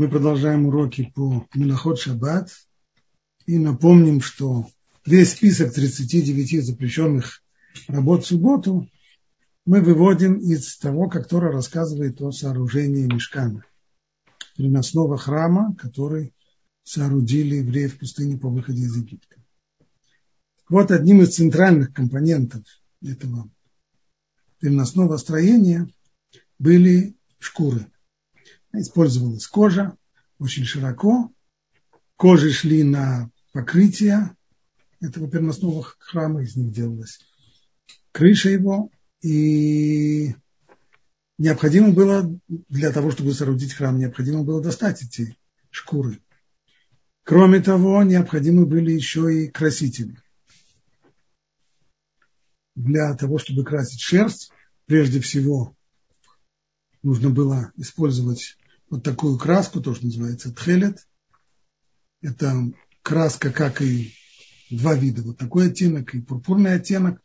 Мы продолжаем уроки по Миноход Шаббат и напомним, что весь список 39 запрещенных работ в субботу мы выводим из того, как Тора рассказывает о сооружении мешкана, переносного храма, который соорудили евреи в пустыне по выходе из Египта. Вот одним из центральных компонентов этого переносного строения были шкуры. Использовалась кожа очень широко. Кожи шли на покрытие этого переносного храма, из них делалась крыша его. И необходимо было, для того, чтобы соорудить храм, необходимо было достать эти шкуры. Кроме того, необходимы были еще и красители – для того, чтобы красить шерсть, прежде всего нужно было использовать вот такую краску, то, что называется тхелет. Это краска, как и два вида, вот такой оттенок и пурпурный оттенок.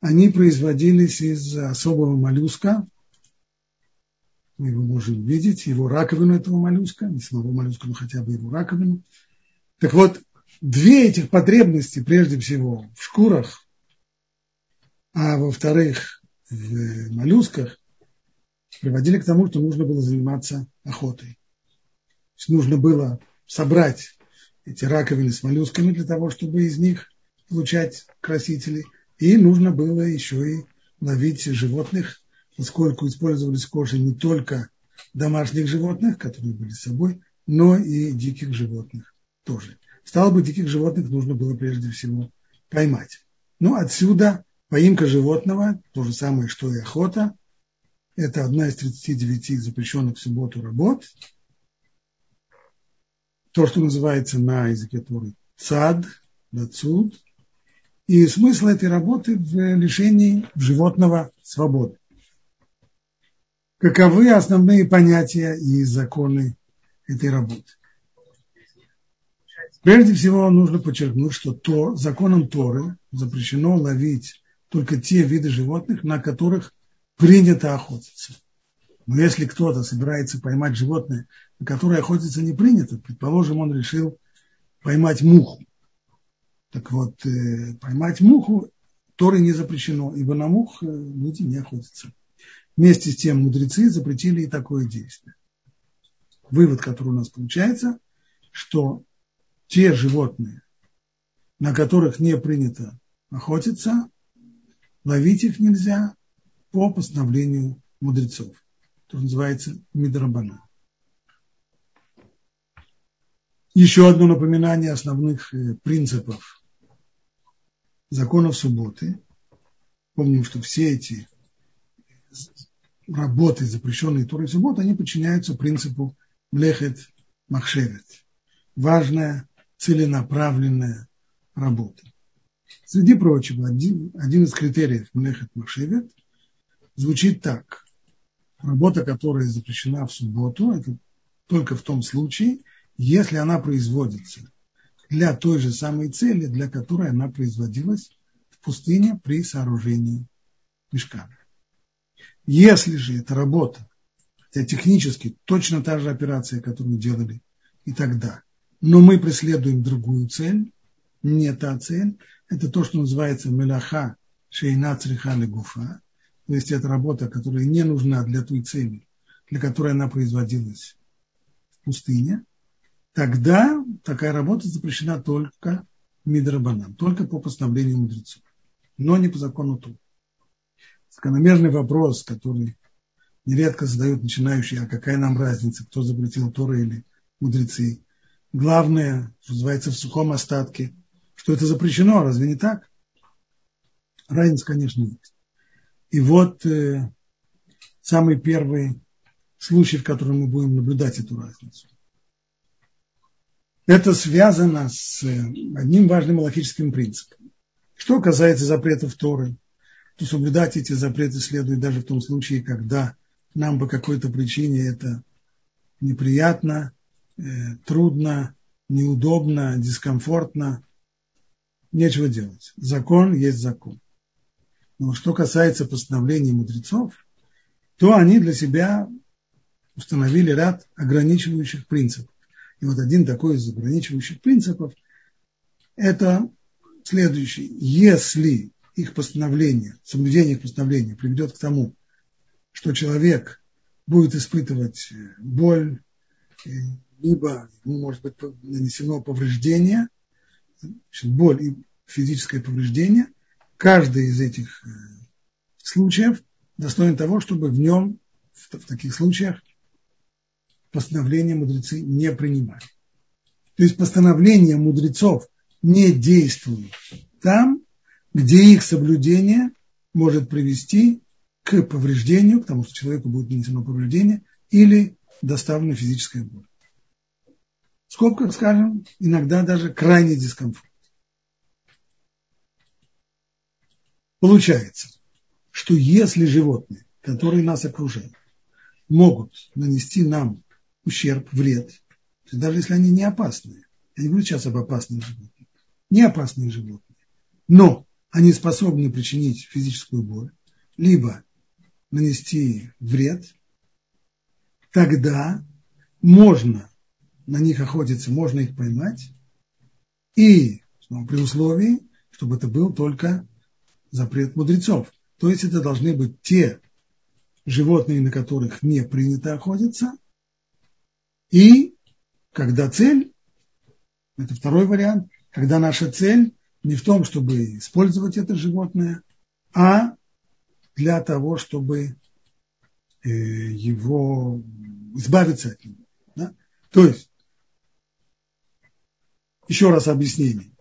Они производились из особого моллюска. Мы его можем видеть, его раковину этого моллюска, не самого моллюска, но хотя бы его раковину. Так вот, две этих потребности, прежде всего, в шкурах а во-вторых, в моллюсках приводили к тому, что нужно было заниматься охотой. То есть нужно было собрать эти раковины с моллюсками для того, чтобы из них получать красители. И нужно было еще и ловить животных, поскольку использовались кожи не только домашних животных, которые были с собой, но и диких животных тоже. Стало быть, диких животных нужно было прежде всего поймать. Ну, отсюда Поимка животного, то же самое, что и охота, это одна из 39 запрещенных в субботу работ. То, что называется на языке Торы цад, дацуд. И смысл этой работы в лишении животного свободы. Каковы основные понятия и законы этой работы? Прежде всего нужно подчеркнуть, что то, законом Торы запрещено ловить только те виды животных, на которых принято охотиться. Но если кто-то собирается поймать животное, на которое охотиться не принято, предположим, он решил поймать муху. Так вот, э, поймать муху Торы не запрещено, ибо на мух э, люди не охотятся. Вместе с тем мудрецы запретили и такое действие. Вывод, который у нас получается, что те животные, на которых не принято охотиться, ловить их нельзя по постановлению мудрецов. То называется Мидрабана. Еще одно напоминание основных э, принципов законов субботы. Помним, что все эти работы, запрещенные Торой субботы, они подчиняются принципу млехет махшевет. Важная, целенаправленная работа. Среди прочего, один, один из критериев Млехет Машевет звучит так. Работа, которая запрещена в субботу, это только в том случае, если она производится для той же самой цели, для которой она производилась в пустыне при сооружении мешка. Если же эта работа, хотя технически точно та же операция, которую делали и тогда, но мы преследуем другую цель, не та цель, это то, что называется мелаха шейна црихали гуфа, то есть это работа, которая не нужна для той цели, для которой она производилась в пустыне, тогда такая работа запрещена только мидрабанам, только по постановлению мудрецов, но не по закону Ту. Закономерный вопрос, который нередко задают начинающие, а какая нам разница, кто запретил Торы или мудрецы. Главное, что называется, в сухом остатке – что это запрещено, разве не так? Разница, конечно, есть. И вот э, самый первый случай, в котором мы будем наблюдать эту разницу. Это связано с э, одним важным логическим принципом. Что касается запретов Торы, то соблюдать эти запреты следует даже в том случае, когда нам по какой-то причине это неприятно, э, трудно, неудобно, дискомфортно, нечего делать. Закон есть закон. Но что касается постановлений мудрецов, то они для себя установили ряд ограничивающих принципов. И вот один такой из ограничивающих принципов – это следующий. Если их постановление, соблюдение их постановления приведет к тому, что человек будет испытывать боль, либо ему может быть нанесено повреждение, боль и физическое повреждение, каждый из этих э, случаев достоин того, чтобы в нем, в, таких случаях, постановления мудрецы не принимали. То есть постановления мудрецов не действуют там, где их соблюдение может привести к повреждению, к тому, что человеку будет нанесено повреждение, или доставлена физическая боль. Скобках скажем, иногда даже крайний дискомфорт. Получается, что если животные, которые нас окружают, могут нанести нам ущерб, вред, даже если они не опасные, я не говорю сейчас об опасных животных, не опасные животные, но они способны причинить физическую боль, либо нанести вред, тогда можно на них охотиться, можно их поймать, и снова, при условии, чтобы это был только запрет мудрецов. То есть это должны быть те животные, на которых не принято охотиться, и когда цель, это второй вариант, когда наша цель не в том, чтобы использовать это животное, а для того, чтобы э, его избавиться от него. Да? То есть, еще раз объяснение.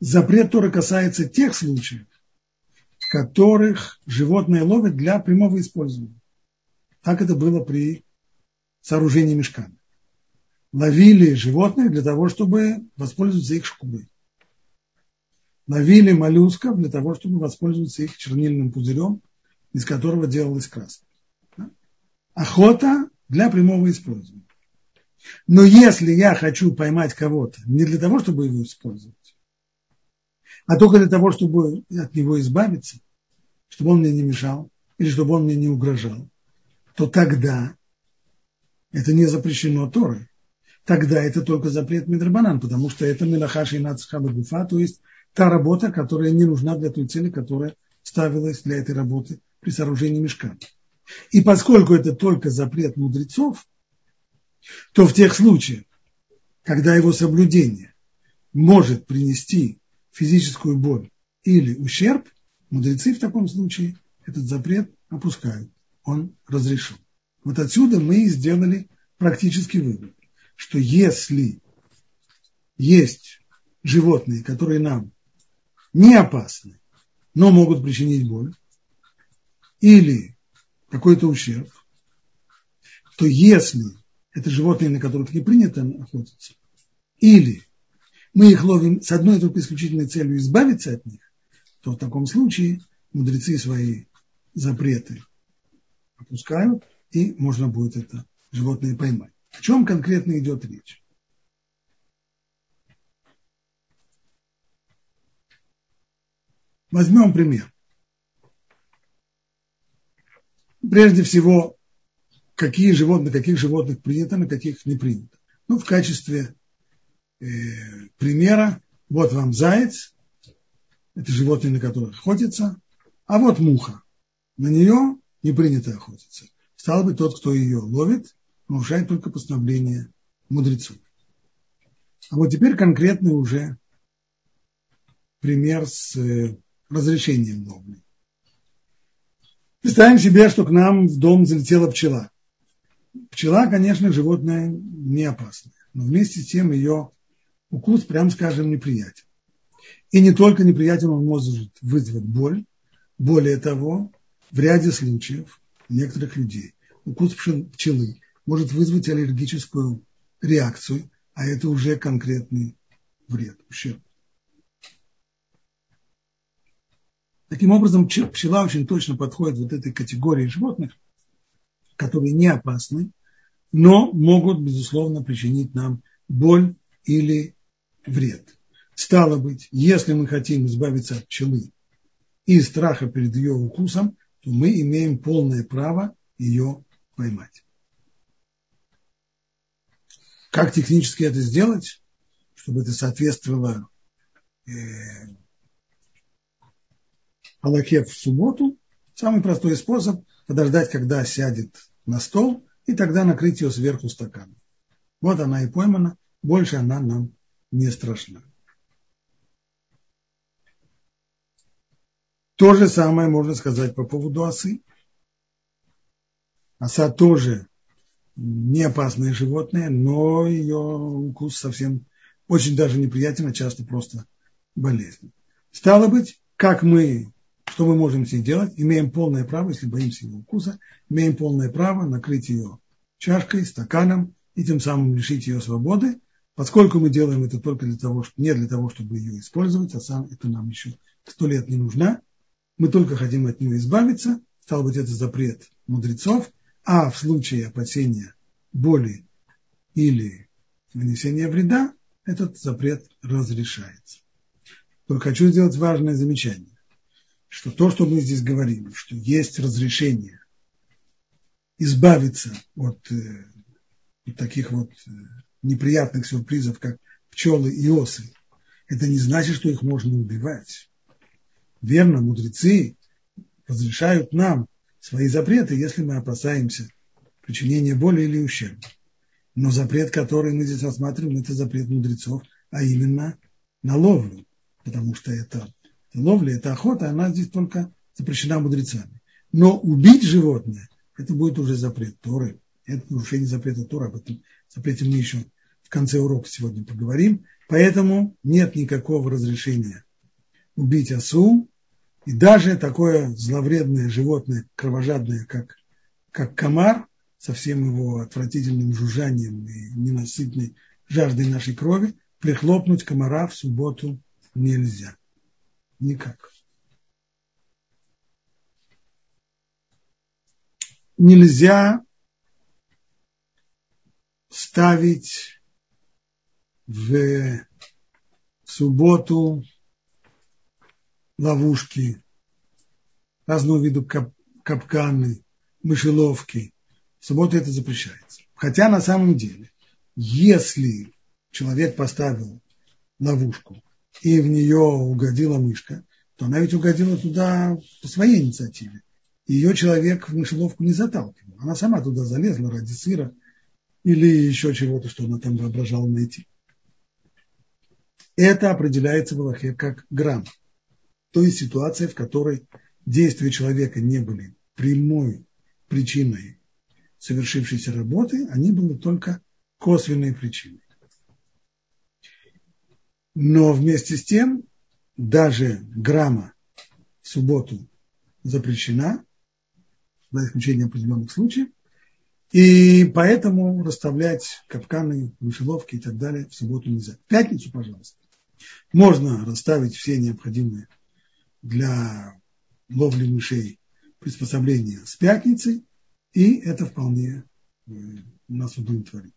Запрет Торы касается тех случаев, в которых животное ловят для прямого использования. Так это было при сооружении мешкана. Ловили животных для того, чтобы воспользоваться их шкурой ловили моллюсков для того, чтобы воспользоваться их чернильным пузырем, из которого делалась краска. Охота для прямого использования. Но если я хочу поймать кого-то не для того, чтобы его использовать, а только для того, чтобы от него избавиться, чтобы он мне не мешал или чтобы он мне не угрожал, то тогда это не запрещено Торой. Тогда это только запрет Мидрабанан, потому что это Мелахаши и Нацхаба Гуфа, то есть та работа, которая не нужна для той цели, которая ставилась для этой работы при сооружении мешка. И поскольку это только запрет мудрецов, то в тех случаях, когда его соблюдение может принести физическую боль или ущерб, мудрецы в таком случае этот запрет опускают. Он разрешен. Вот отсюда мы и сделали практический вывод, что если есть животные, которые нам не опасны, но могут причинить боль или какой-то ущерб, то если это животные, на которых не принято охотиться, или мы их ловим с одной только исключительной целью избавиться от них, то в таком случае мудрецы свои запреты опускают, и можно будет это животное поймать. О чем конкретно идет речь? Возьмем пример. Прежде всего, какие животные, каких животных принято, на каких не принято. Ну, в качестве примера, вот вам заяц, это животные, на которых охотятся, а вот муха. На нее не принято охотиться. Стало быть, тот, кто ее ловит, нарушает только постановление мудрецов. А вот теперь конкретный уже пример с э, разрешением ловли. Представим себе, что к нам в дом залетела пчела. Пчела, конечно, животное не опасное, но вместе с тем ее укус, прям скажем, неприятен. И не только неприятен, он может вызвать боль. Более того, в ряде случаев некоторых людей укус пчелы может вызвать аллергическую реакцию, а это уже конкретный вред, ущерб. Таким образом, пчела очень точно подходит вот этой категории животных, которые не опасны, но могут, безусловно, причинить нам боль или вред. Стало быть, если мы хотим избавиться от пчелы и страха перед ее укусом, то мы имеем полное право ее поймать. как технически это сделать, чтобы это соответствовало э, Аллахе в субботу? Самый простой способ – подождать, когда сядет на стол, и тогда накрыть ее сверху стаканом. Вот она и поймана, больше она нам не страшна. То же самое можно сказать по поводу осы. Оса тоже не опасное животное, но ее укус совсем очень даже неприятен, а часто просто болезнь. Стало быть, как мы, что мы можем с ней делать? Имеем полное право, если боимся ее укуса, имеем полное право накрыть ее чашкой, стаканом и тем самым лишить ее свободы, поскольку мы делаем это только для того, не для того, чтобы ее использовать, а сам это нам еще сто лет не нужна, мы только хотим от нее избавиться, стал быть, это запрет мудрецов, а в случае опасения боли или нанесения вреда, этот запрет разрешается. Только хочу сделать важное замечание, что то, что мы здесь говорим, что есть разрешение избавиться от, э, таких вот э, неприятных сюрпризов, как пчелы и осы, это не значит, что их можно убивать верно, мудрецы разрешают нам свои запреты, если мы опасаемся причинения боли или ущерба. Но запрет, который мы здесь рассматриваем, это запрет мудрецов, а именно на ловлю, потому что это, ловля, это охота, она здесь только запрещена мудрецами. Но убить животное, это будет уже запрет Торы, это нарушение запрета Торы, об этом запрете мы еще в конце урока сегодня поговорим. Поэтому нет никакого разрешения убить осу, и даже такое зловредное животное, кровожадное, как, как комар, со всем его отвратительным жужжанием и ненасытной жаждой нашей крови, прихлопнуть комара в субботу нельзя. Никак. Нельзя ставить в субботу ловушки, разного вида кап, капканы, мышеловки. В субботу это запрещается. Хотя на самом деле, если человек поставил ловушку и в нее угодила мышка, то она ведь угодила туда по своей инициативе. Ее человек в мышеловку не заталкивал. Она сама туда залезла ради сыра или еще чего-то, что она там воображала найти. Это определяется в Аллахе как грамм то есть ситуация, в которой действия человека не были прямой причиной совершившейся работы, они были только косвенной причиной. Но вместе с тем даже грамма в субботу запрещена, за исключением определенных случаев, и поэтому расставлять капканы, мышеловки и так далее в субботу нельзя. В пятницу, пожалуйста, можно расставить все необходимые для ловли мышей приспособления с пятницей, и это вполне э, нас удовлетворит.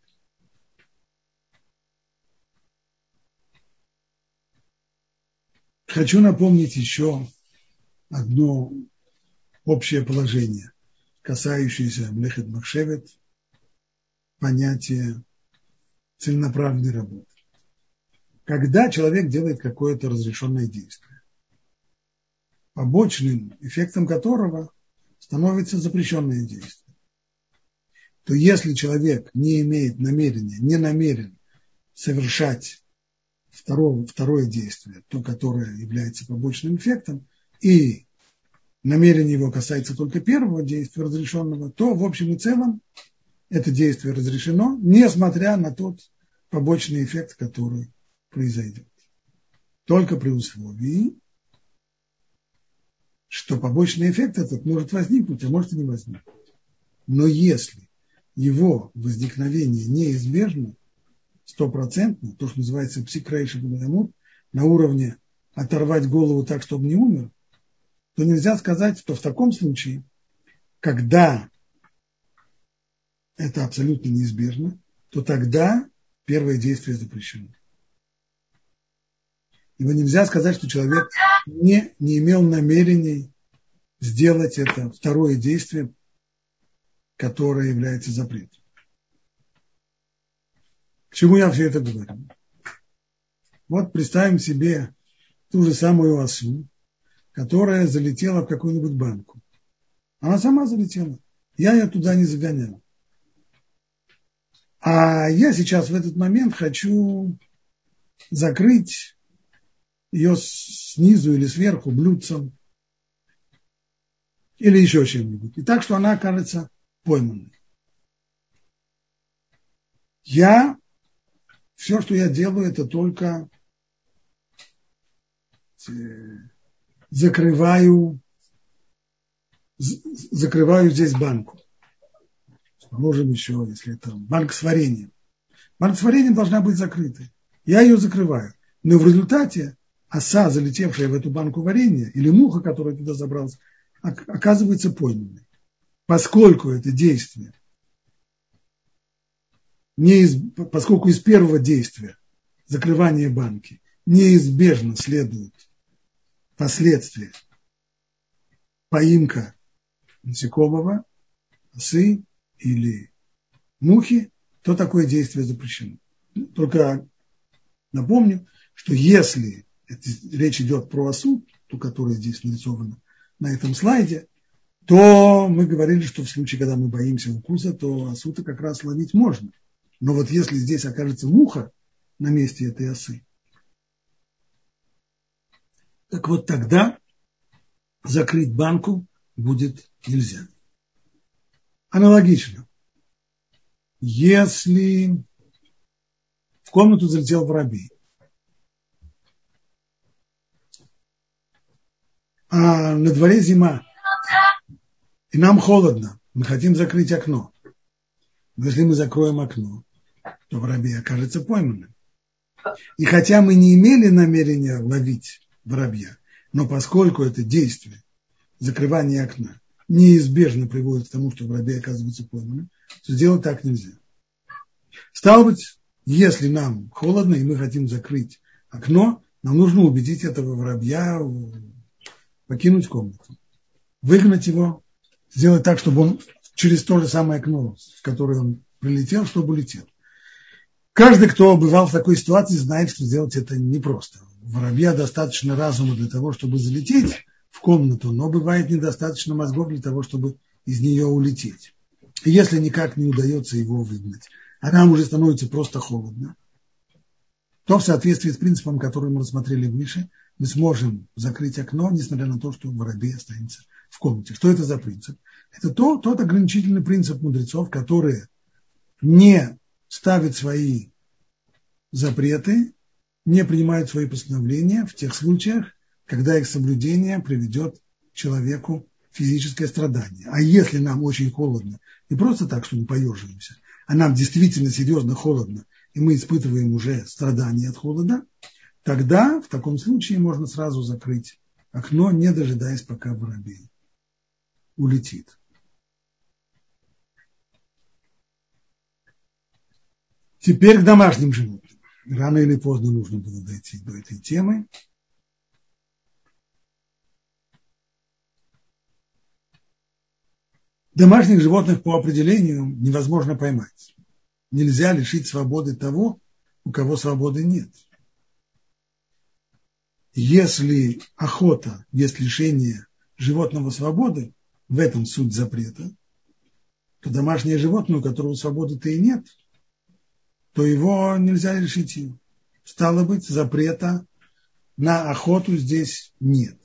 Хочу напомнить еще одно общее положение, касающееся Млехет Махшевет, понятия целенаправленной работы. Когда человек делает какое-то разрешенное действие, побочным эффектом которого становится запрещенное действие. То если человек не имеет намерения, не намерен совершать второе, второе действие, то, которое является побочным эффектом, и намерение его касается только первого действия разрешенного, то в общем и целом это действие разрешено, несмотря на тот побочный эффект, который произойдет. Только при условии, что побочный эффект этот может возникнуть, а может и не возникнуть. Но если его возникновение неизбежно, стопроцентно, то, что называется псикрейши на уровне оторвать голову так, чтобы не умер, то нельзя сказать, что в таком случае, когда это абсолютно неизбежно, то тогда первое действие запрещено. Ибо нельзя сказать, что человек не, не имел намерений сделать это второе действие, которое является запретом. чему я все это говорю? Вот представим себе ту же самую осу, которая залетела в какую-нибудь банку. Она сама залетела. Я ее туда не загонял. А я сейчас в этот момент хочу закрыть ее снизу или сверху блюдцем или еще чем-нибудь. И так, что она окажется пойманной. Я, все, что я делаю, это только э, закрываю, закрываю здесь банку. Можем еще, если это банк с вареньем. Банка с вареньем должна быть закрытой. Я ее закрываю. Но в результате оса, залетевшая в эту банку варенья, или муха, которая туда забралась, оказывается пойманной. Поскольку это действие, не из, поскольку из первого действия, закрывания банки, неизбежно следует последствия поимка насекомого, осы или мухи, то такое действие запрещено. Только напомню, что если речь идет про осу, ту, которая здесь нарисована на этом слайде, то мы говорили, что в случае, когда мы боимся укуса, то осу-то как раз ловить можно. Но вот если здесь окажется муха на месте этой осы, так вот тогда закрыть банку будет нельзя. Аналогично. Если в комнату залетел воробей, а на дворе зима, и нам холодно, мы хотим закрыть окно. Но если мы закроем окно, то воробей окажется пойманным. И хотя мы не имели намерения ловить воробья, но поскольку это действие, закрывание окна, неизбежно приводит к тому, что воробей оказывается пойманным, то сделать так нельзя. Стало быть, если нам холодно и мы хотим закрыть окно, нам нужно убедить этого воробья покинуть комнату, выгнать его, сделать так, чтобы он через то же самое окно, в которое он прилетел, чтобы улетел. Каждый, кто бывал в такой ситуации, знает, что сделать это непросто. Воробья достаточно разума для того, чтобы залететь в комнату, но бывает недостаточно мозгов для того, чтобы из нее улететь. И если никак не удается его выгнать, а нам уже становится просто холодно, то в соответствии с принципом, который мы рассмотрели выше, мы сможем закрыть окно, несмотря на то, что воробей останется в комнате. Что это за принцип? Это то, тот ограничительный принцип мудрецов, которые не ставят свои запреты, не принимают свои постановления в тех случаях, когда их соблюдение приведет человеку физическое страдание. А если нам очень холодно, не просто так, что мы поеживаемся, а нам действительно серьезно холодно, и мы испытываем уже страдания от холода, тогда в таком случае можно сразу закрыть окно, не дожидаясь, пока воробей улетит. Теперь к домашним животным. Рано или поздно нужно было дойти до этой темы. Домашних животных по определению невозможно поймать. Нельзя лишить свободы того, у кого свободы нет если охота есть лишение животного свободы, в этом суть запрета, то домашнее животное, у которого свободы-то и нет, то его нельзя лишить ее. Стало быть, запрета на охоту здесь нет.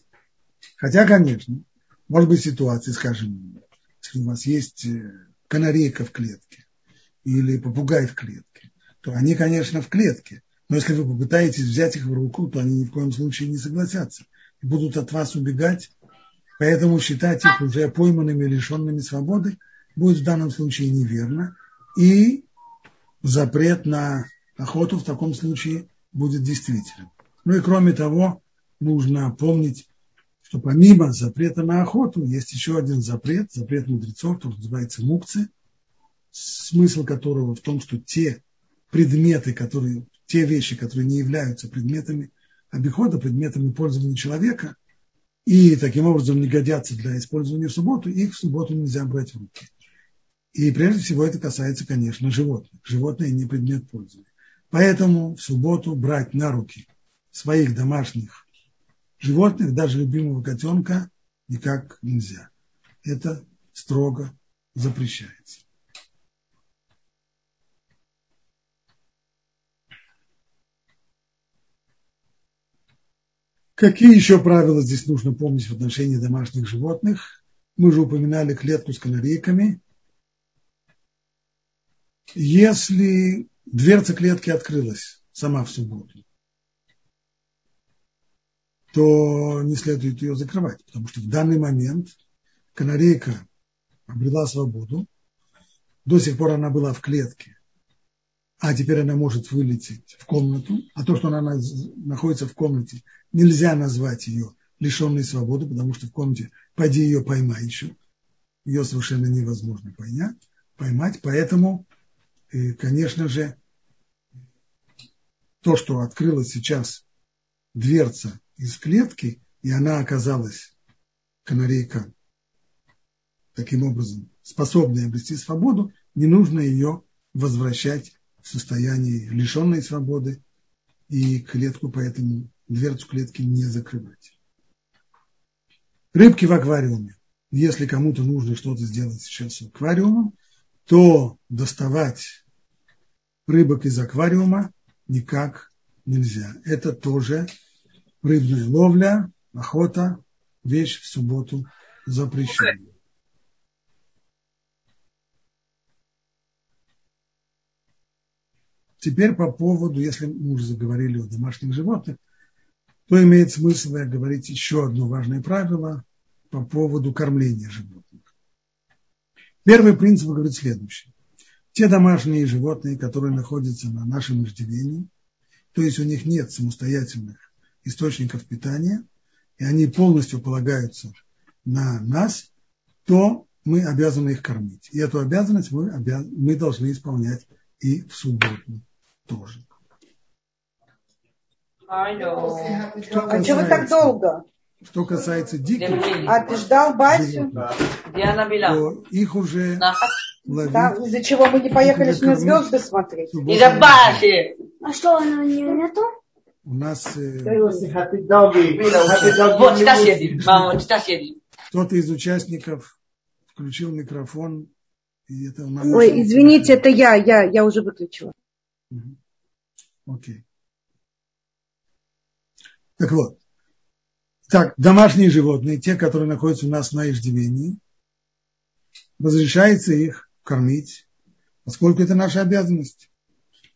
Хотя, конечно, может быть ситуация, скажем, если у вас есть э, канарейка в клетке или попугай в клетке, то они, конечно, в клетке, но если вы попытаетесь взять их в руку, то они ни в коем случае не согласятся и будут от вас убегать. Поэтому считать их уже пойманными, лишенными свободы будет в данном случае неверно. И запрет на охоту в таком случае будет действительным. Ну и кроме того, нужно помнить, что помимо запрета на охоту есть еще один запрет, запрет мудрецов, который называется мукцы, смысл которого в том, что те предметы, которые те вещи, которые не являются предметами обихода, предметами пользования человека, и таким образом не годятся для использования в субботу, их в субботу нельзя брать в руки. И прежде всего это касается, конечно, животных. Животные не предмет пользования. Поэтому в субботу брать на руки своих домашних животных, даже любимого котенка, никак нельзя. Это строго запрещается. Какие еще правила здесь нужно помнить в отношении домашних животных? Мы уже упоминали клетку с канарейками. Если дверца клетки открылась сама в субботу, то не следует ее закрывать, потому что в данный момент канарейка обрела свободу, до сих пор она была в клетке, а теперь она может вылететь в комнату, а то, что она находится в комнате, нельзя назвать ее лишенной свободы, потому что в комнате, пойди ее поймай еще, ее совершенно невозможно поймать, поймать, поэтому, э, конечно же, то, что открылась сейчас дверца из клетки, и она оказалась, канарейка, таким образом, способной обрести свободу, не нужно ее возвращать в состоянии лишенной свободы, и клетку поэтому, дверцу клетки не закрывать. Рыбки в аквариуме. Если кому-то нужно что-то сделать сейчас с аквариумом, то доставать рыбок из аквариума никак нельзя. Это тоже рыбная ловля, охота, вещь в субботу запрещена. Теперь по поводу, если мы уже заговорили о домашних животных, то имеет смысл говорить еще одно важное правило по поводу кормления животных. Первый принцип говорит следующее. Те домашние животные, которые находятся на нашем иждивении, то есть у них нет самостоятельных источников питания, и они полностью полагаются на нас, то мы обязаны их кормить. И эту обязанность мы, обяз... мы должны исполнять и в субботу тоже. Алло. Что а что вы так долго? Что касается диких, а ты ждал Басю? То их уже ловить. Да, из-за чего мы не поехали с ней звезды смотреть? Из-за Баси. А что, она не нету? У нас... Э, вот, чита сидит. Мама, чита сидит. Кто-то из участников включил микрофон. И это Ой, извините, это я, я, я уже выключила. Окей. Так вот. Так, домашние животные, те, которые находятся у нас на иждивении, разрешается их кормить, поскольку это наша обязанность.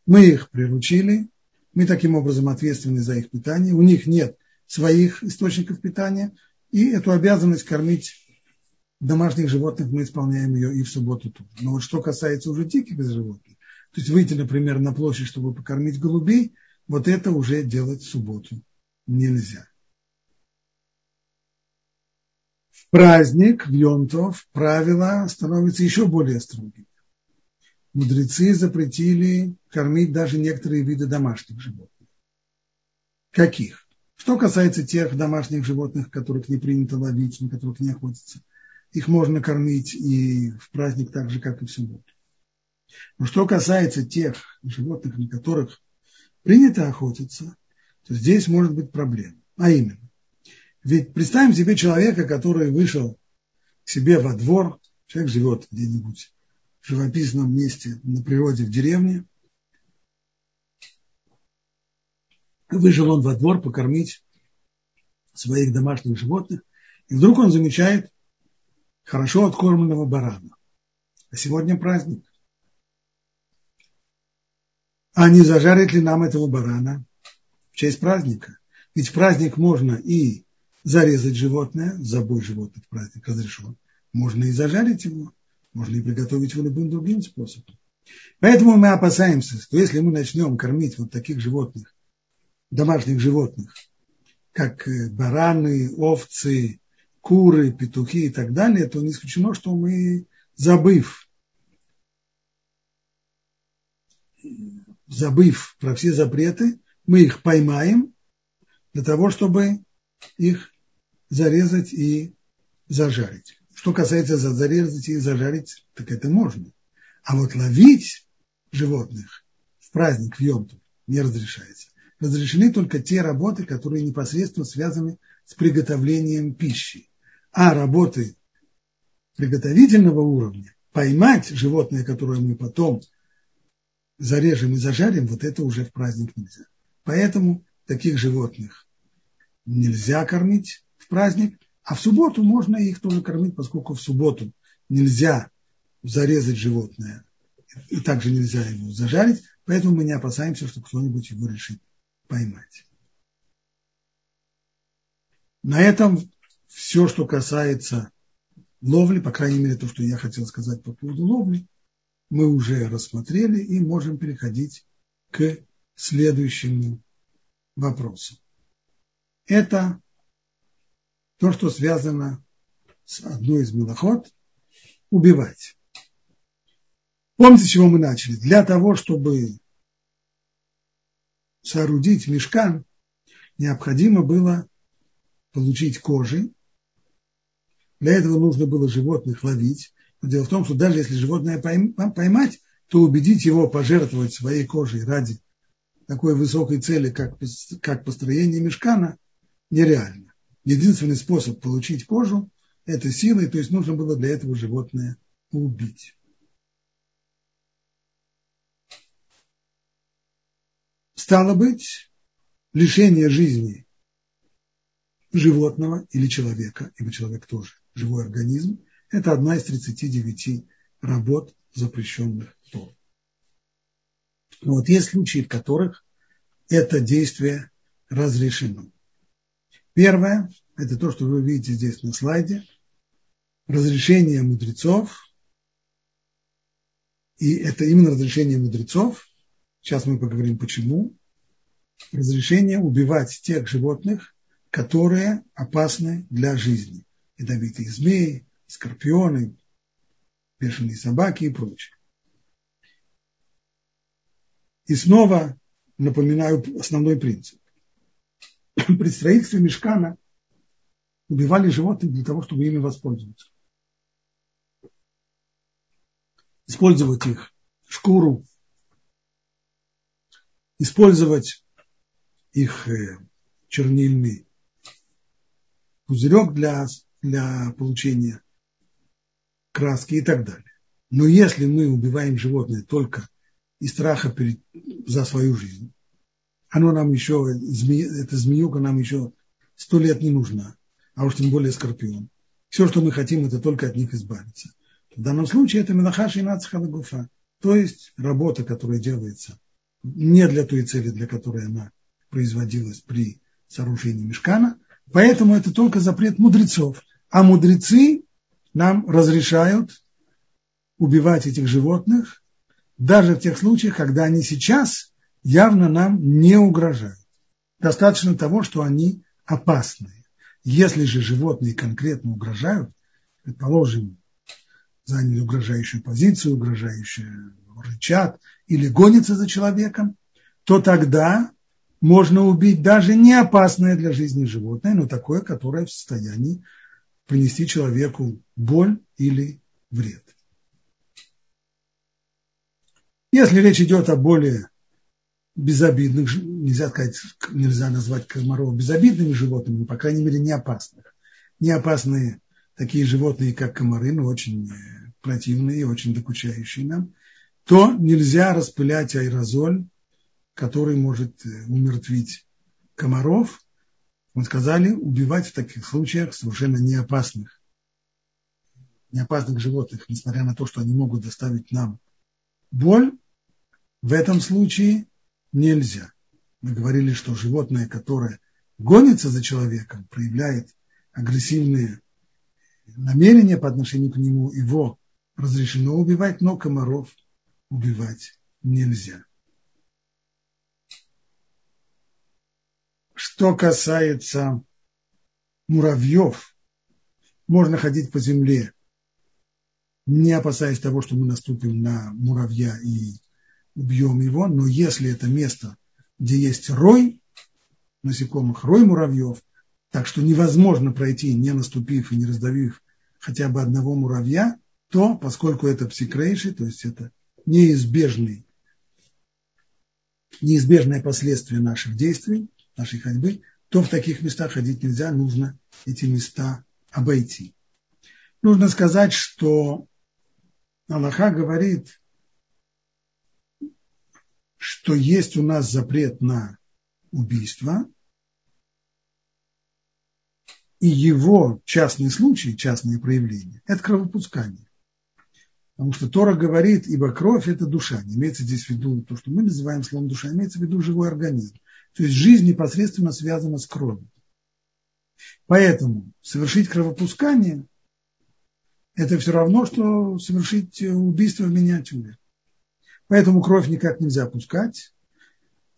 Мы их приручили, мы таким образом ответственны за их питание, у них нет своих источников питания, и эту обязанность кормить домашних животных мы исполняем ее и в субботу тоже. Но вот что касается уже диких животных, то есть выйти, например, на площадь, чтобы покормить голубей, вот это уже делать в субботу нельзя. В праздник, в Йонтов, правила становятся еще более строгими. Мудрецы запретили кормить даже некоторые виды домашних животных. Каких? Что касается тех домашних животных, которых не принято ловить, на которых не охотятся, их можно кормить и в праздник так же, как и в субботу. Но что касается тех животных, на которых принято охотиться, то здесь может быть проблема. А именно, ведь представим себе человека, который вышел к себе во двор, человек живет где-нибудь в живописном месте на природе в деревне, вышел он во двор покормить своих домашних животных, и вдруг он замечает хорошо откормленного барана. А сегодня праздник. А не зажарить ли нам этого барана в честь праздника? Ведь праздник можно и зарезать животное, забой животных в праздник разрешен. Можно и зажарить его, можно и приготовить его любым другим способом. Поэтому мы опасаемся, что если мы начнем кормить вот таких животных, домашних животных, как э, бараны, овцы, куры, петухи и так далее, то не исключено, что мы, забыв, забыв про все запреты, мы их поймаем для того, чтобы их зарезать и зажарить. Что касается зарезать и зажарить, так это можно. А вот ловить животных в праздник, в Йомту, не разрешается. Разрешены только те работы, которые непосредственно связаны с приготовлением пищи. А работы приготовительного уровня, поймать животное, которое мы потом зарежем и зажарим, вот это уже в праздник нельзя. Поэтому таких животных нельзя кормить в праздник, а в субботу можно их тоже кормить, поскольку в субботу нельзя зарезать животное, и также нельзя его зажарить, поэтому мы не опасаемся, что кто-нибудь его решит поймать. На этом все, что касается ловли, по крайней мере, то, что я хотел сказать по поводу ловли, мы уже рассмотрели и можем переходить к следующему вопросу. Это то, что связано с одной из милоход – убивать. Помните, с чего мы начали? Для того, чтобы соорудить мешкан, необходимо было получить кожи. Для этого нужно было животных ловить. Но дело в том, что даже если животное поймать, то убедить его пожертвовать своей кожей ради такой высокой цели, как, как построение мешкана, нереально. Единственный способ получить кожу – это силой, то есть нужно было для этого животное убить. Стало быть, лишение жизни животного или человека, ибо человек тоже живой организм, это одна из 39 работ, запрещенных Торой. Но вот есть случаи, в которых это действие разрешено. Первое, это то, что вы видите здесь на слайде, разрешение мудрецов, и это именно разрешение мудрецов, сейчас мы поговорим почему, разрешение убивать тех животных, которые опасны для жизни. Ядовитые змеи, скорпионы, бешеные собаки и прочее. И снова напоминаю основной принцип. При строительстве мешкана убивали животных для того, чтобы ими воспользоваться. Использовать их шкуру, использовать их э, чернильный пузырек для, для получения краски и так далее. Но если мы убиваем животное только из страха перед, за свою жизнь, оно нам еще, эта змеюка нам еще сто лет не нужна, а уж тем более скорпион. Все, что мы хотим, это только от них избавиться. В данном случае это Менахаши и Нацхалагуфа, то есть работа, которая делается не для той цели, для которой она производилась при сооружении мешкана, поэтому это только запрет мудрецов. А мудрецы нам разрешают убивать этих животных, даже в тех случаях, когда они сейчас явно нам не угрожают. Достаточно того, что они опасные. Если же животные конкретно угрожают, предположим, заняли угрожающую позицию, угрожающие рычат или гонятся за человеком, то тогда можно убить даже не опасное для жизни животное, но такое, которое в состоянии принести человеку боль или вред. Если речь идет о более безобидных, нельзя сказать, нельзя назвать комаров безобидными животными, по крайней мере, не опасных. Не опасные такие животные, как комары, но очень э, противные, очень докучающие нам, то нельзя распылять аэрозоль, который может э, умертвить комаров, мы сказали, убивать в таких случаях совершенно неопасных, неопасных животных, несмотря на то, что они могут доставить нам боль, в этом случае нельзя. Мы говорили, что животное, которое гонится за человеком, проявляет агрессивные намерения по отношению к нему, его разрешено убивать, но комаров убивать нельзя. Что касается муравьев, можно ходить по земле, не опасаясь того, что мы наступим на муравья и убьем его, но если это место, где есть рой насекомых, рой муравьев, так что невозможно пройти, не наступив и не раздавив хотя бы одного муравья, то, поскольку это псикрейший, то есть это неизбежный неизбежное последствие наших действий, нашей ходьбы, то в таких местах ходить нельзя, нужно эти места обойти. Нужно сказать, что Аллаха говорит, что есть у нас запрет на убийство, и его частный случай, частные проявления – это кровопускание. Потому что Тора говорит, ибо кровь – это душа. Не имеется здесь в виду то, что мы называем словом душа, имеется в виду живой организм. То есть жизнь непосредственно связана с кровью. Поэтому совершить кровопускание – это все равно, что совершить убийство в миниатюре. Поэтому кровь никак нельзя пускать.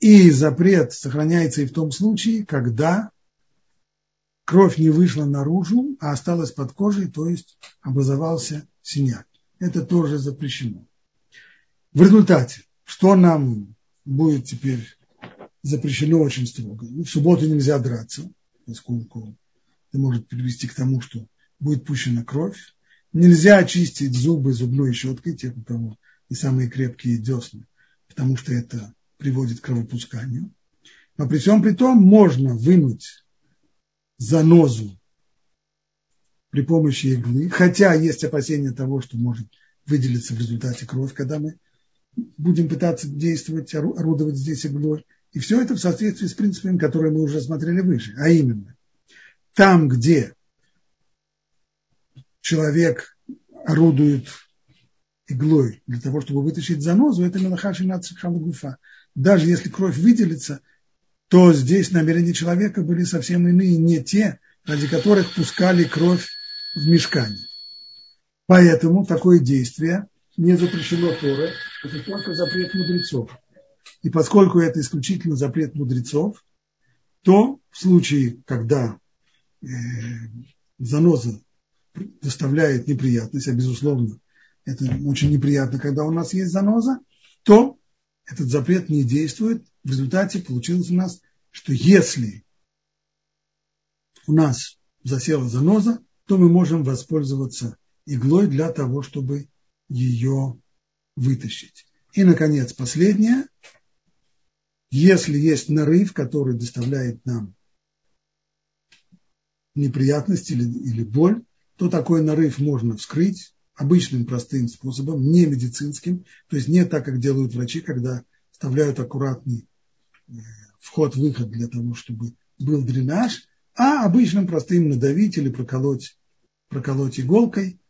И запрет сохраняется и в том случае, когда кровь не вышла наружу, а осталась под кожей, то есть образовался синяк. Это тоже запрещено. В результате, что нам будет теперь запрещено очень строго? В субботу нельзя драться, поскольку это может привести к тому, что будет пущена кровь. Нельзя очистить зубы зубной щеткой, тех, у кого и самые крепкие десны, потому что это приводит к кровопусканию. Но при всем при том можно вынуть занозу при помощи иглы, хотя есть опасения того, что может выделиться в результате кровь, когда мы будем пытаться действовать, орудовать здесь иглой. И все это в соответствии с принципами, которые мы уже смотрели выше. А именно, там, где человек орудует иглой для того, чтобы вытащить занозу, это мелахаши гуфа. Даже если кровь выделится, то здесь намерения человека были совсем иные, не те, ради которых пускали кровь в мешкане. Поэтому такое действие не запрещено Торой, это только запрет мудрецов. И поскольку это исключительно запрет мудрецов, то в случае, когда э, заноза доставляет неприятность, а безусловно это очень неприятно, когда у нас есть заноза, то этот запрет не действует. В результате получилось у нас, что если у нас засела заноза, то мы можем воспользоваться иглой для того, чтобы ее вытащить. И, наконец, последнее. Если есть нарыв, который доставляет нам неприятность или, или боль, то такой нарыв можно вскрыть, обычным простым способом, не медицинским, то есть не так, как делают врачи, когда вставляют аккуратный э, вход-выход для того, чтобы был дренаж, а обычным простым надавить или проколоть, проколоть иголкой.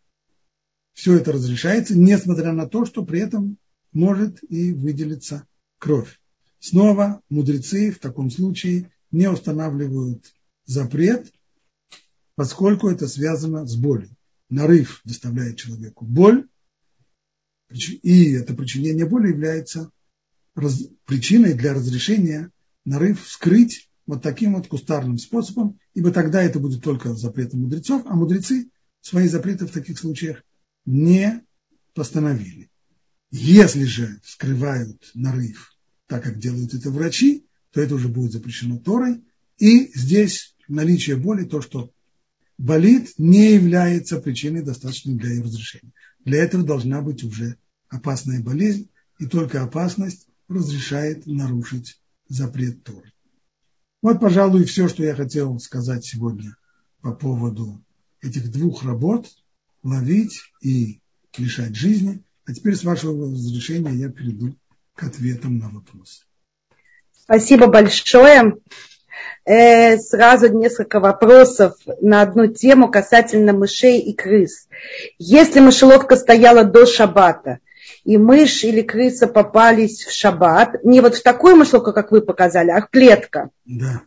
Все это разрешается, несмотря на то, что при этом может и выделиться кровь. Снова мудрецы в таком случае не устанавливают запрет, поскольку это связано с болью нарыв доставляет человеку боль, и это причинение боли является раз, причиной для разрешения нарыв вскрыть вот таким вот кустарным способом, ибо тогда это будет только запретом мудрецов, а мудрецы свои запреты в таких случаях не постановили. Если же вскрывают нарыв так, как делают это врачи, то это уже будет запрещено Торой. И здесь наличие боли, то, что болит, не является причиной достаточной для ее разрешения. Для этого должна быть уже опасная болезнь, и только опасность разрешает нарушить запрет Торы. Вот, пожалуй, все, что я хотел сказать сегодня по поводу этих двух работ – ловить и лишать жизни. А теперь, с вашего разрешения, я перейду к ответам на вопросы. Спасибо большое э, сразу несколько вопросов на одну тему касательно мышей и крыс. Если мышеловка стояла до шаббата, и мышь или крыса попались в шаббат, не вот в такую мышеловку, как вы показали, а в клетка. Да.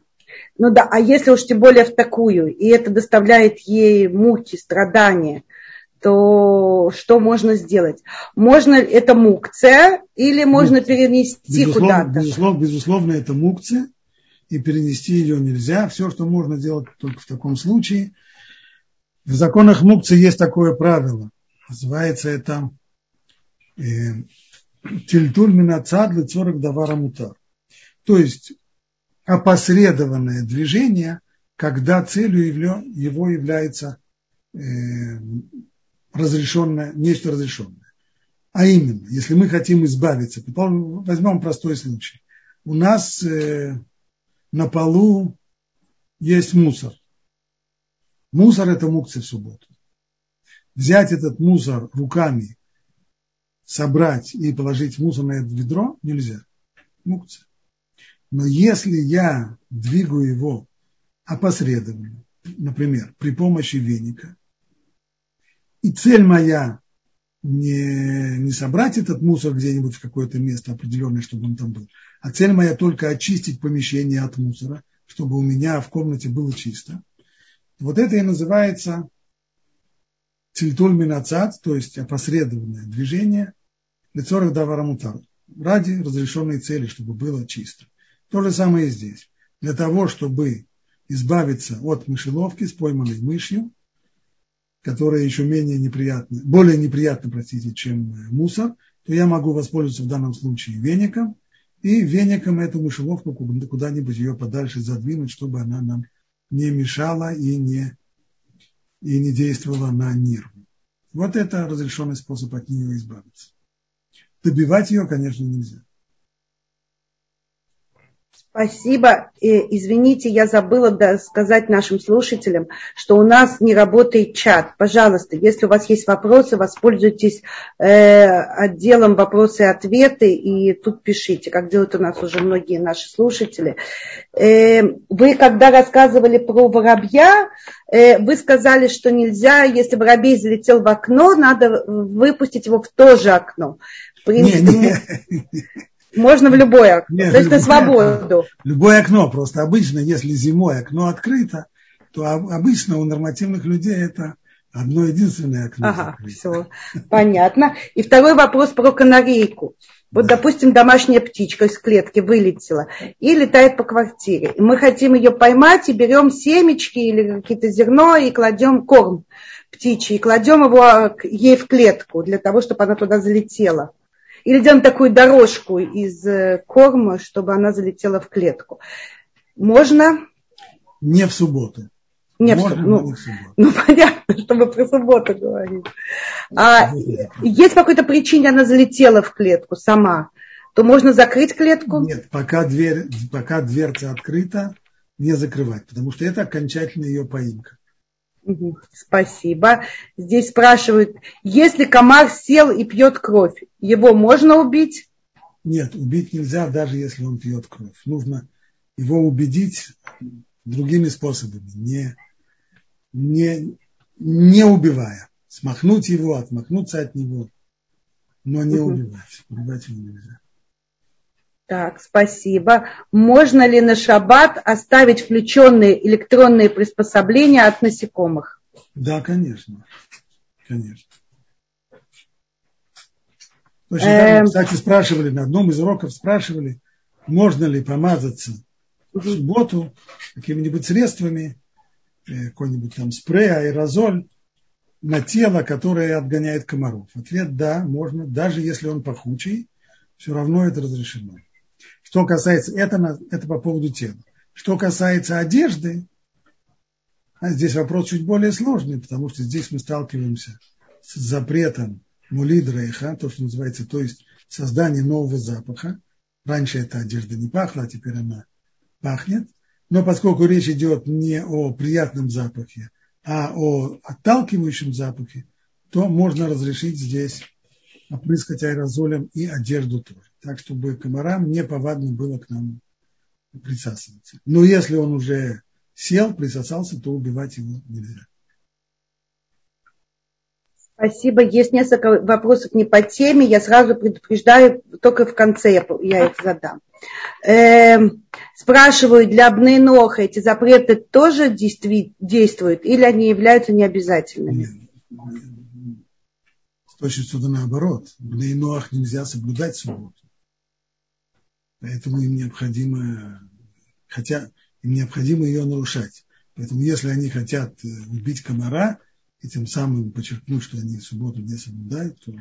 Ну да, а если уж тем более в такую, и это доставляет ей муки, страдания, то что можно сделать? Можно это мукция или можно перенести куда-то? Безусловно, безусловно, это мукция и перенести ее нельзя. Все, что можно делать только в таком случае. В законах мукции есть такое правило. Называется это э, тильтуль минацад лицорок давара мутар. То есть опосредованное движение, когда целью его является э, разрешенное, нечто разрешенное. А именно, если мы хотим избавиться, возьмем простой случай. у нас э, на полу есть мусор. Мусор – это мукция в субботу. Взять этот мусор руками, собрать и положить мусор на это ведро нельзя. Мукция. Но если я двигаю его опосредованно, например, при помощи веника, и цель моя не, не собрать этот мусор где-нибудь в какое-то место определенное, чтобы он там был, а цель моя только очистить помещение от мусора, чтобы у меня в комнате было чисто. Вот это и называется цильтуль минацат, то есть опосредованное движение лицорах даварамутар, ради разрешенной цели, чтобы было чисто. То же самое и здесь. Для того, чтобы избавиться от мышеловки с пойманной мышью, которая еще менее неприятна, более неприятна, простите, чем мусор, то я могу воспользоваться в данном случае веником, и веником эту мышеловку куда-нибудь ее подальше задвинуть, чтобы она нам не мешала и не, и не действовала на нервы. Вот это разрешенный способ от нее избавиться. Добивать ее, конечно, нельзя. Спасибо. Извините, я забыла сказать нашим слушателям, что у нас не работает чат. Пожалуйста, если у вас есть вопросы, воспользуйтесь э, отделом вопросы и ответы и тут пишите, как делают у нас уже многие наши слушатели. Э, вы когда рассказывали про воробья, э, вы сказали, что нельзя, если воробей залетел в окно, надо выпустить его в то же окно. В принципе, не, не. Можно в любое окно, Нет, то есть на свободу. Окно. Любое окно, просто обычно, если зимой окно открыто, то обычно у нормативных людей это одно единственное окно. Ага, все, понятно. И второй вопрос про канарейку. Вот, да. допустим, домашняя птичка из клетки вылетела и летает по квартире. И мы хотим ее поймать и берем семечки или какие-то зерно и кладем корм птичий, и кладем его ей в клетку для того, чтобы она туда залетела или делаем такую дорожку из э, корма, чтобы она залетела в клетку. Можно? Не в субботу. Не в, ну, в субботу. Ну, понятно, чтобы про субботу говорить. А есть по какой-то причине она залетела в клетку сама, то можно закрыть клетку? Нет, пока, дверь, пока дверца открыта, не закрывать, потому что это окончательная ее поимка. Спасибо. Здесь спрашивают, если комар сел и пьет кровь, его можно убить? Нет, убить нельзя, даже если он пьет кровь. Нужно его убедить другими способами, не, не, не убивая. Смахнуть его, отмахнуться от него, но не убивать. Убивать его нельзя. Так, спасибо. Можно ли на шаббат оставить включенные электронные приспособления от насекомых? Да, конечно. Конечно. Точно эм... Кстати, спрашивали, на одном из уроков спрашивали, можно ли помазаться в субботу какими-нибудь средствами, э, какой-нибудь там спрей, аэрозоль на тело, которое отгоняет комаров. Ответ – да, можно, даже если он пахучий, все равно это разрешено. Что касается, это, это по поводу тела. Что касается одежды, а здесь вопрос чуть более сложный, потому что здесь мы сталкиваемся с запретом мулидрейха, то, что называется, то есть создание нового запаха. Раньше эта одежда не пахла, а теперь она пахнет. Но поскольку речь идет не о приятном запахе, а о отталкивающем запахе, то можно разрешить здесь опрыскать аэрозолем и одежду тоже. Так, чтобы комарам не повадно было к нам присасываться. Но если он уже сел, присосался, то убивать его нельзя. Спасибо. Есть несколько вопросов не по теме. Я сразу предупреждаю, только в конце я, я их задам. Э, спрашиваю, для Бнейноха эти запреты тоже действуют или они являются необязательными? Нет с точки зрения наоборот. Бнейноах нельзя соблюдать субботу. Поэтому им необходимо, хотя им необходимо ее нарушать. Поэтому если они хотят э, убить комара и тем самым подчеркнуть, что они субботу не соблюдают, то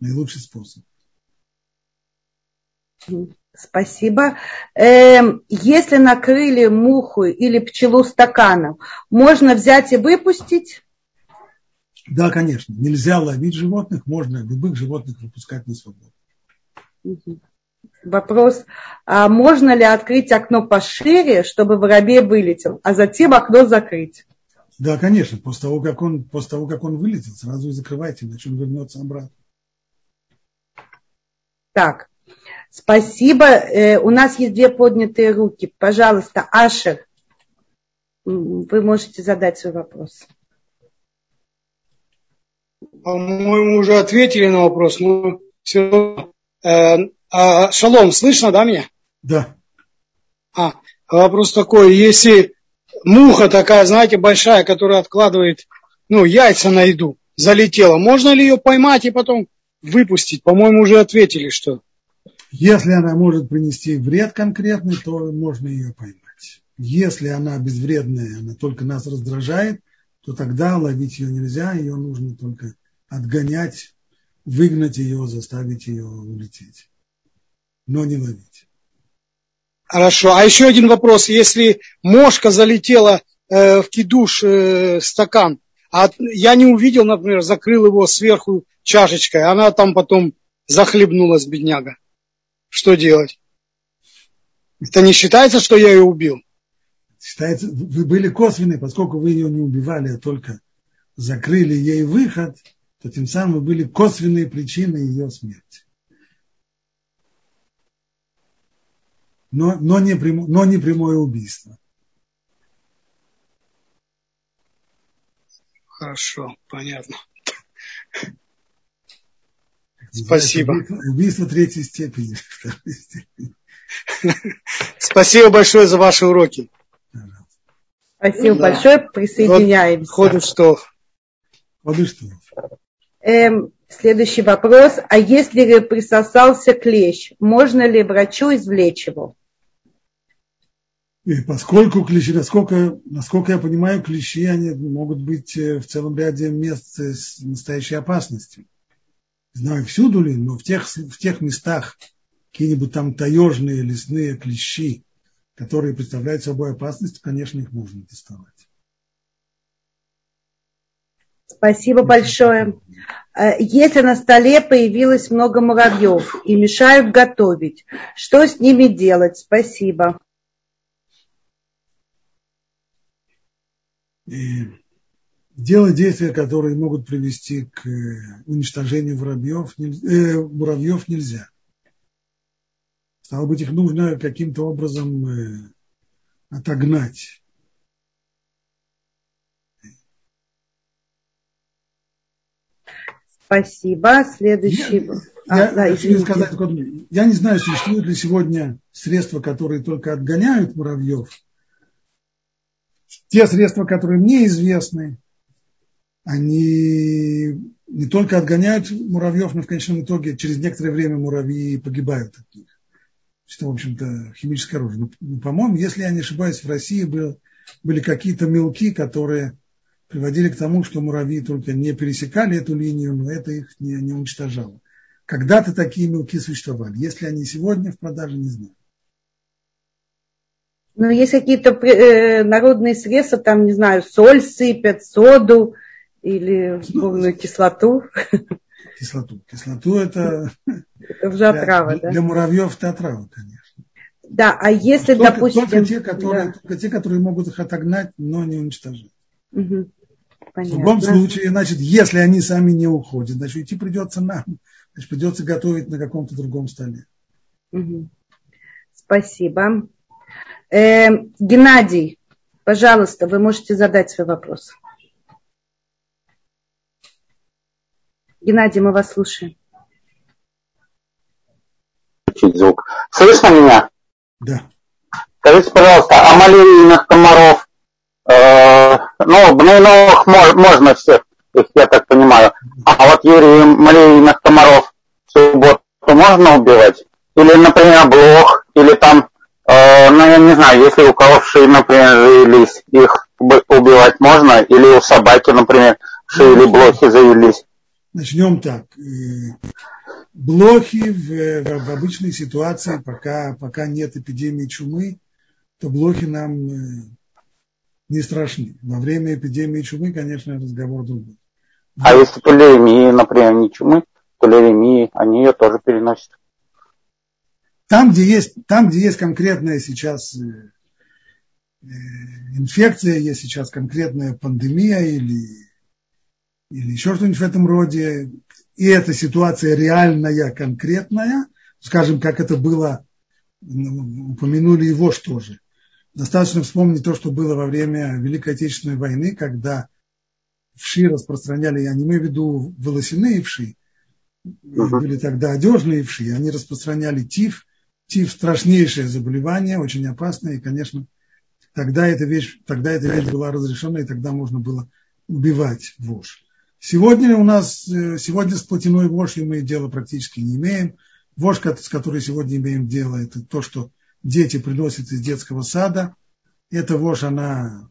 наилучший способ. Спасибо. Эм, если накрыли муху или пчелу стаканом, можно взять и выпустить? Да, конечно. Нельзя ловить животных, можно любых животных выпускать на свободу. вопрос, а можно ли открыть окно пошире, чтобы воробей вылетел, а затем окно закрыть? Да, конечно, после того, как он, после того, как он вылетел, сразу и закрывайте, иначе он вернется обратно. Так, спасибо. Э, у нас есть две поднятые руки. Пожалуйста, Ашер, вы можете задать свой вопрос. По-моему, уже ответили на вопрос, но все равно. Э, а, шалом, слышно, да, меня? Да. А, вопрос такой, если муха такая, знаете, большая, которая откладывает, ну, яйца на еду, залетела, можно ли ее поймать и потом выпустить? По-моему, уже ответили, что... Если она может принести вред конкретный, то можно ее поймать. Если она безвредная, она только нас раздражает, то тогда ловить ее нельзя, ее нужно только отгонять, выгнать ее, заставить ее улететь, но не ловить. Хорошо. А еще один вопрос. Если мошка залетела э, в кидуш э, стакан, а я не увидел, например, закрыл его сверху чашечкой, она там потом захлебнулась, бедняга. Что делать? Это не считается, что я ее убил? Считается, вы были косвенны, поскольку вы ее не убивали, а только закрыли ей выход, то тем самым были косвенные причины ее смерти. но, но, не, прямо, но не прямое убийство. Хорошо, понятно. Спасибо. Убийство, убийство третьей степени. Спасибо большое за ваши уроки. Спасибо да. большое, присоединяемся. Ходит что? Ходит что? Эм, следующий вопрос. А если присосался клещ, можно ли врачу извлечь его? И поскольку клещи, насколько, насколько я понимаю, клещи они могут быть э, в целом ряде мест с настоящей опасностью. Не знаю, всюду ли, но в тех, в тех местах какие-нибудь там таежные лесные клещи, которые представляют собой опасность, конечно, их можно доставать. Спасибо большое. Э, если на столе появилось много муравьев и мешают готовить, что с ними делать? Спасибо. делать действия, которые могут привести к э, уничтожению воробьев, э, муравьев нельзя. Стало быть, их нужно каким-то образом э, отогнать. Спасибо. Следующий. Я, а, я, да, хочу сказать, я не знаю, существуют ли сегодня средства, которые только отгоняют муравьев, те средства, которые мне известны, они не только отгоняют муравьев, но в конечном итоге через некоторое время муравьи погибают от них. Что, в общем-то, химическое оружие. Но, по-моему, если я не ошибаюсь, в России был, были какие-то мелки, которые приводили к тому, что муравьи только не пересекали эту линию, но это их не, не уничтожало. Когда-то такие мелки существовали. Если они сегодня в продаже, не знаю. Ну, есть какие-то э, народные средства, там, не знаю, соль сыпят, соду или зубную кислоту. Кислоту. Кислоту это, это уже отрава, для, да? Для муравьев это отрава, конечно. Да, а если, только, допустим... Только те, которые, да. только те, которые могут их отогнать, но не уничтожить. Угу. В любом случае, значит, если они сами не уходят, значит, идти придется нам. Значит, придется готовить на каком-то другом столе. Угу. Спасибо. Э, Геннадий, пожалуйста, вы можете задать свой вопрос. Геннадий, мы вас слушаем. Звук. Слышно меня? Да. Скажите, пожалуйста, а малярийных комаров, э, ну, гнойных можно всех, их, я так понимаю, а вот Юрий малярийных комаров в субботу можно убивать? Или, например, блох, или там Э, ну, я не знаю, если у кого шеи, например, завелись, их убивать можно? Или у собаки, например, шеи или блохи завелись? Начнем так. Э, блохи в, в обычной ситуации, пока, пока нет эпидемии чумы, то блохи нам э, не страшны. Во время эпидемии чумы, конечно, разговор другой. А если полиэмии, например, не чумы, полиэмии, они ее тоже переносят. там, где есть, там, где есть конкретная сейчас э, инфекция, есть сейчас конкретная пандемия или, или еще что-нибудь в этом роде, и эта ситуация реальная, конкретная, скажем, как это было, ну, упомянули его что же. Достаточно вспомнить то, что было во время Великой Отечественной войны, когда вши распространяли, я не имею в виду волосяные вши, были тогда одежные вши, они распространяли тиф. Тиф – страшнейшее заболевание, очень опасное, и, конечно, тогда эта вещь, тогда эта вещь была разрешена, и тогда можно было убивать вошь. Сегодня у нас, э, сегодня с плотяной вошью мы дело практически не имеем. Вошь, с которой сегодня имеем дело, это то, что дети приносят из детского сада. Эта вошь, она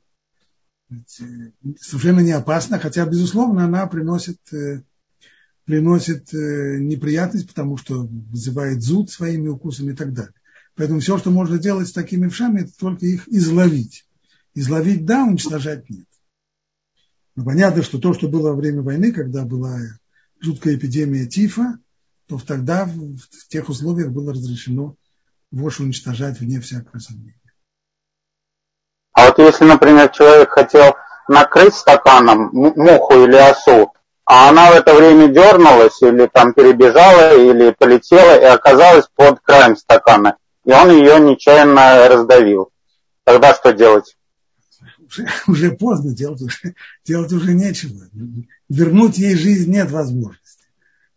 совершенно не опасна, хотя, безусловно, она приносит э, приносит э, неприятность, потому что вызывает зуд своими укусами и так далее. Поэтому все, что можно делать с такими вшами, это только их изловить. Изловить – да, уничтожать – нет. Но понятно, что то, что было во время войны, когда была жуткая эпидемия тифа, то тогда в тех условиях было разрешено вошь уничтожать вне всякого сомнения. А вот если, например, человек хотел накрыть стаканом муху или осу, а она в это время дернулась или там перебежала, или полетела и оказалась под краем стакана. И он ее нечаянно раздавил. Тогда что делать? Уже, уже поздно, делать уже, делать уже нечего. Вернуть ей жизнь нет возможности.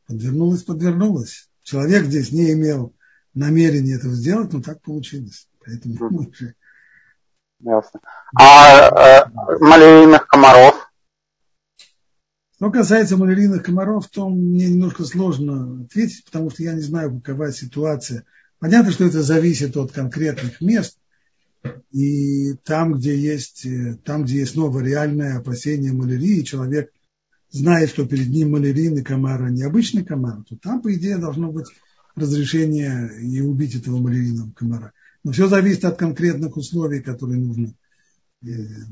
Подвернулась, подвернулась. Человек здесь не имел намерения этого сделать, но так получилось. Поэтому мы уже... Ясно. А э, малярийных комаров? Что касается малярийных комаров, то мне немножко сложно ответить, потому что я не знаю, какова ситуация. Понятно, что это зависит от конкретных мест. И там, где есть, там, где есть новое реальное опасение малярии, человек знает, что перед ним малярийный комар, а не обычный комар, то там, по идее, должно быть разрешение и убить этого малярийного комара. Но все зависит от конкретных условий, которые нужно Э,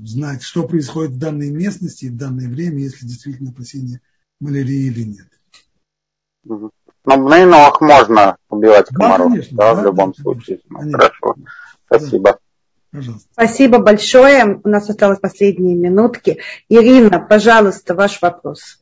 знать, что происходит в данной местности и в данное время, если действительно опасение малярии или нет. Но на инох можно убивать комаров, да, конечно, да, да в любом да, случае. Конечно. Хорошо, спасибо. Да. Пожалуйста. Спасибо большое. У нас осталось последние минутки. Ирина, пожалуйста, ваш вопрос.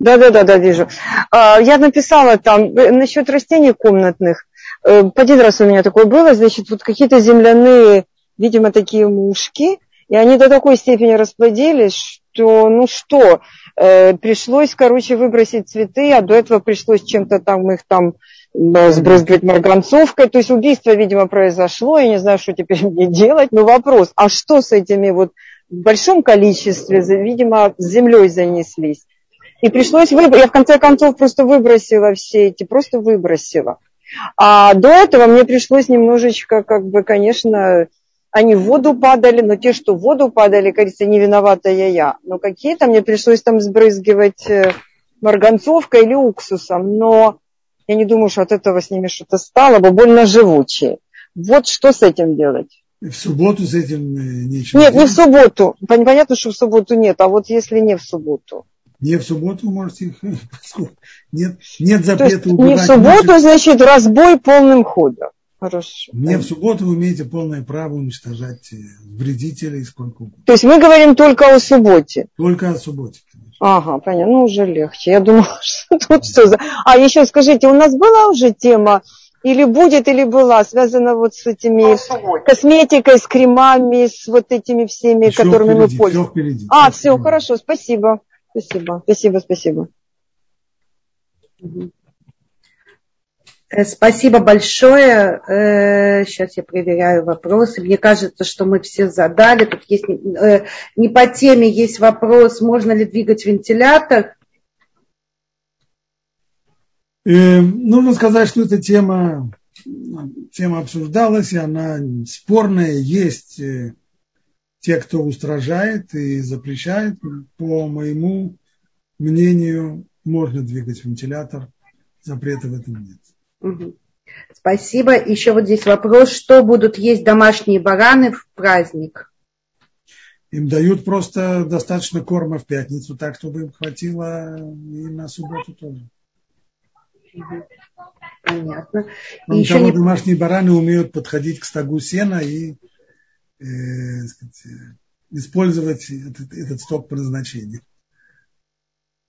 Да, да, да, да, вижу. А, я написала там э, насчет растений комнатных. Э, один раз у меня такое было, значит, вот какие-то земляные, видимо, такие мушки, и они до такой степени расплодились, что, ну что, э, пришлось, короче, выбросить цветы, а до этого пришлось чем-то там их там сбрызгивать марганцовкой. То есть убийство, видимо, произошло. Я не знаю, что теперь мне делать. Но вопрос, а что с этими вот в большом количестве, видимо, с землей занеслись? И пришлось выбрать, я в конце концов просто выбросила все эти, просто выбросила. А до этого мне пришлось немножечко, как бы, конечно, они в воду падали, но те, что в воду падали, кажется, не виноватая я. Но какие-то мне пришлось там сбрызгивать э, марганцовкой или уксусом. Но я не думаю, что от этого с ними что-то стало бы больно живучие. Вот что с этим делать? В субботу с этим э, нечего. Нет, делать. не в субботу. Понятно, что в субботу нет, а вот если не в субботу. Не в субботу можете их... Нет, нет запрета убивать. Не в субботу, значит, разбой полным ходом. Хорошо. Не в субботу вы имеете полное право уничтожать э, вредителей сколько угодно. То есть мы говорим только о субботе? Только о субботе. Конечно. Ага, понятно. Ну, уже легче. Я думала, что тут все за... А еще скажите, у нас была уже тема или будет, или была, связана вот с этими косметикой, с кремами, с вот этими всеми, Еще которыми впереди, мы пользуемся. Все впереди. А, все, хорошо, спасибо. Спасибо, спасибо, спасибо. Э, спасибо большое. Сейчас э, я проверяю вопросы. Мне кажется, что мы все задали. Тут есть э, не по теме есть вопрос, можно ли двигать вентилятор. Нужно сказать, что эта тема, тема обсуждалась, и она спорная. Есть те, кто устражает и запрещает, по моему мнению, можно двигать вентилятор, запрета в этом нет. Угу. Спасибо. Еще вот здесь вопрос, что будут есть домашние бараны в праздник? Им дают просто достаточно корма в пятницу, так, чтобы им хватило и на субботу тоже. Понятно. И еще того, не... домашние бараны умеют подходить к стогу сена и э, сказать, э, использовать этот, этот сток по назначению.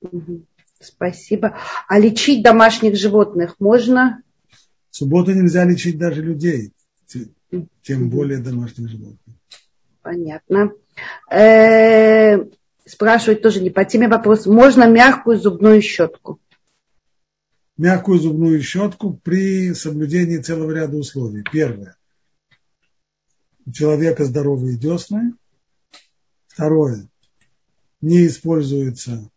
Мгм. Спасибо. А лечить домашних животных можно? В субботу нельзя лечить даже людей, те- тем более домашних животных. Понятно. Э, Спрашивают тоже не по теме вопрос. Можно мягкую зубную щетку? Мягкую зубную щетку при соблюдении целого ряда условий. Первое. У человека здоровые десны. Второе. Не используется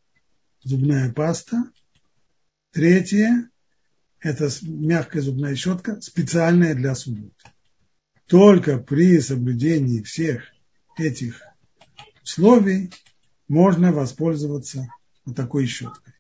зубная паста. Третье. Это мягкая зубная щетка, специальная для субботы. Только при соблюдении всех этих условий можно воспользоваться вот такой щеткой.